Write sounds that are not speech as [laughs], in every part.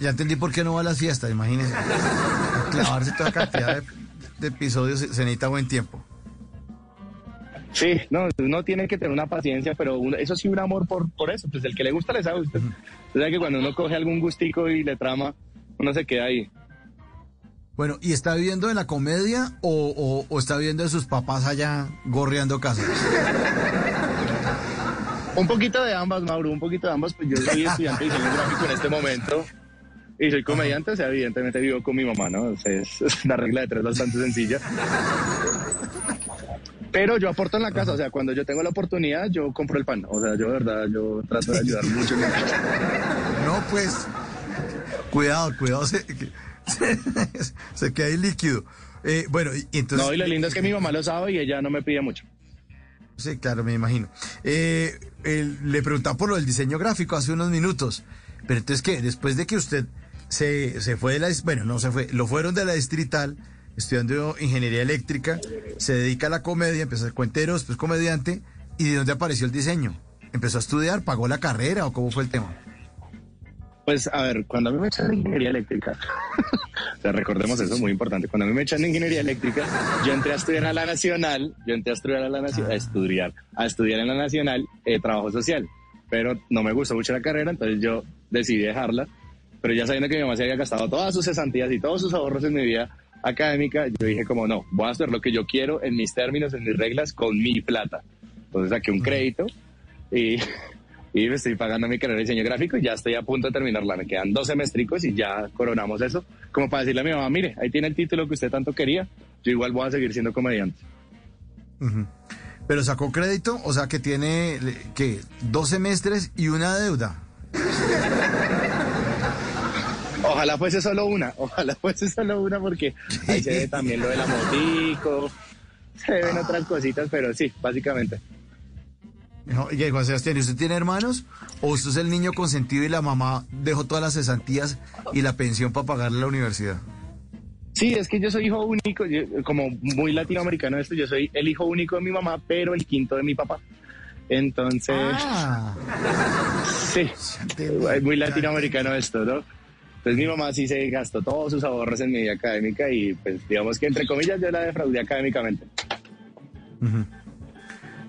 Ya, entendí por qué no va a las fiestas, imagínense. [laughs] clavarse toda cantidad de, episodios se necesita buen tiempo. Sí, no, uno tiene que tener una paciencia, pero eso sí, un amor por, por eso. Pues el que le gusta le sabe. Usted, sabe que cuando uno coge algún gustico y le trama, uno se queda ahí. Bueno, ¿y está viviendo de la comedia o, o, está viviendo de sus papás allá gorreando casas? un poquito de ambas, Mauro, un poquito de ambas. Pues yo soy estudiante de diseño gráfico en este momento y soy comediante, o sea, evidentemente vivo con mi mamá, ¿no? es, una regla de tres bastante sencilla. Pero yo aporto en la casa, o sea, cuando yo tengo la oportunidad, yo compro el pan. O sea, yo de verdad, yo trato de ayudar mucho en No, pues, cuidado, cuidado, se, [laughs] se, queda ahí líquido. Eh, bueno, y entonces... No, y lo lindo es que mi mamá lo sabe y ella no me pide mucho. Sí, claro, me imagino. Eh, le preguntaba por lo del diseño gráfico hace unos minutos. Pero entonces, ¿qué? Después de que usted se, se fue de la... Bueno, no se fue, lo fueron de la distrital estudiando ingeniería eléctrica, se dedica a la comedia, empezó a ser cuentero, después comediante, ¿y de dónde apareció el diseño? ¿Empezó a estudiar, pagó la carrera o cómo fue el tema? Pues a ver, cuando a mí me echan de ingeniería eléctrica, [laughs] o recordemos eso, muy importante, cuando a mí me echan ingeniería eléctrica, yo entré a estudiar a la Nacional, yo entré a estudiar a la Nacional, a estudiar, a estudiar en la Nacional eh, Trabajo Social, pero no me gustó mucho la carrera, entonces yo decidí dejarla, pero ya sabiendo que mi mamá se había gastado todas sus cesantías y todos sus ahorros en mi vida, académica, yo dije como no, voy a hacer lo que yo quiero en mis términos, en mis reglas, con mi plata. Entonces saqué un crédito y, [laughs] y me estoy pagando mi carrera de diseño gráfico y ya estoy a punto de terminarla. Me quedan dos semestricos y ya coronamos eso. Como para decirle a mi mamá, mire, ahí tiene el título que usted tanto quería, yo igual voy a seguir siendo comediante. Pero sacó crédito, o sea que tiene que dos semestres y una deuda. [laughs] Ojalá fuese solo una, ojalá fuese solo una porque ahí se ve [laughs] también lo de la motico, se ven otras cositas, pero sí, básicamente. y Juan Sebastián, ¿usted tiene hermanos? ¿O usted es el niño consentido y la mamá dejó todas las cesantías y la pensión para pagarle la universidad? Sí, es que yo soy hijo único, como muy latinoamericano esto, yo soy el hijo único de mi mamá, pero el quinto de mi papá. Entonces, ah. [laughs] sí, muy latinoamericano esto, ¿no? Entonces mi mamá sí se gastó todos sus ahorros en mi vida académica y pues digamos que entre comillas yo la defraudé académicamente.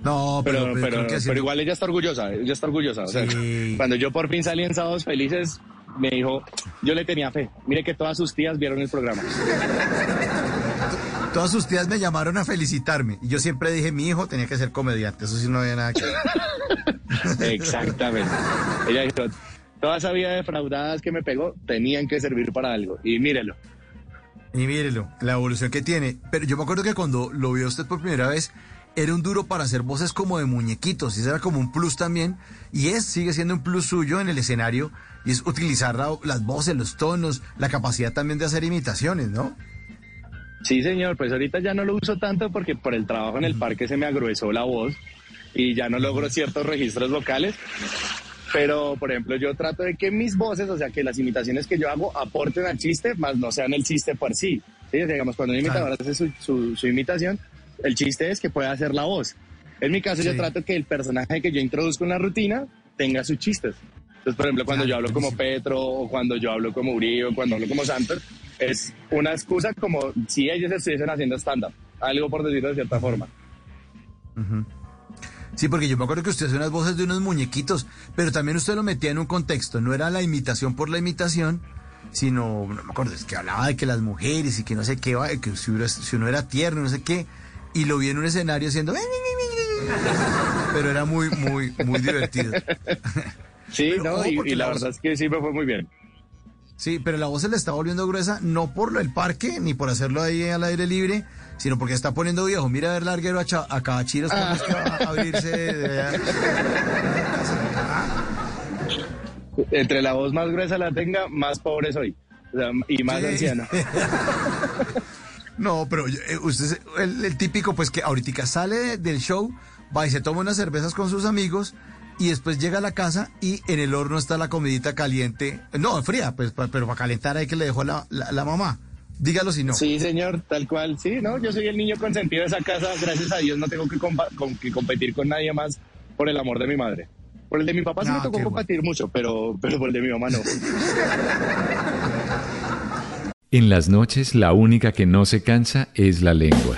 No, pero, pero, pero, igual ella está orgullosa, ella está orgullosa. O sea, cuando yo por fin salí en Sábados Felices, me dijo, yo le tenía fe. Mire que todas sus tías vieron el programa. Todas sus tías me llamaron a felicitarme. Y yo siempre dije, mi hijo tenía que ser comediante. Eso sí no había nada que ver. [laughs] Exactamente. Ella dijo, toda esa vida defraudadas que me pegó tenían que servir para algo. Y mírelo. Y mírelo, la evolución que tiene. Pero yo me acuerdo que cuando lo vio usted por primera vez, era un duro para hacer voces como de muñequitos. Y eso era como un plus también. Y es, sigue siendo un plus suyo en el escenario. Y es utilizar las voces, los tonos, la capacidad también de hacer imitaciones, ¿no? Sí, señor. Pues ahorita ya no lo uso tanto porque por el trabajo en el parque se me agruesó la voz y ya no logro ciertos registros vocales. Pero, por ejemplo, yo trato de que mis voces, o sea, que las imitaciones que yo hago aporten al chiste, más no sean el chiste por sí. ¿sí? Digamos, cuando un imitador hace su, su, imitación, el chiste es que pueda hacer la voz. En mi caso, yo trato que el personaje que yo introduzco en la rutina tenga sus chistes. Entonces, por ejemplo, cuando yo hablo como Petro, o cuando yo hablo como Uribe, o cuando hablo como Santos, es una excusa como si ellos estuviesen haciendo stand-up. Algo por decirlo de cierta forma. Sí, porque yo me acuerdo que usted hace unas voces de unos muñequitos, pero también usted lo metía en un contexto, no era la imitación por la imitación, sino, no me acuerdo, es que hablaba de que las mujeres y que no sé qué, que si, uno era tierno, no sé qué, y lo vi en un escenario haciendo... Pero era muy, muy, muy divertido. [laughs] Sí, no, y, la, verdad es que sí me fue muy bien. Sí, pero la voz se le está volviendo gruesa, no por el parque, ni por hacerlo ahí al aire libre, sino porque está poniendo viejo. Mira a ver larguero a, a Cabachiros ah. va a abrirse de, Entre la voz más gruesa la tenga, más pobre soy. y más anciano. [laughs] no, pero eh, usted es el, típico, pues que ahorita sale del show, va y se toma unas cervezas con sus amigos y después llega a la casa y en el horno está la comidita caliente. No, fría, pues, pero para calentar ahí que le dejó la, la mamá. Dígalo si no. Sí, señor, tal cual. Sí, no, yo soy el niño consentido de esa casa. Gracias a Dios no tengo que, competir con nadie más por el amor de mi madre. Por el de mi papá sí me tocó competir mucho, pero, pero por el de mi mamá no. En las noches la única que no se cansa es la lengua.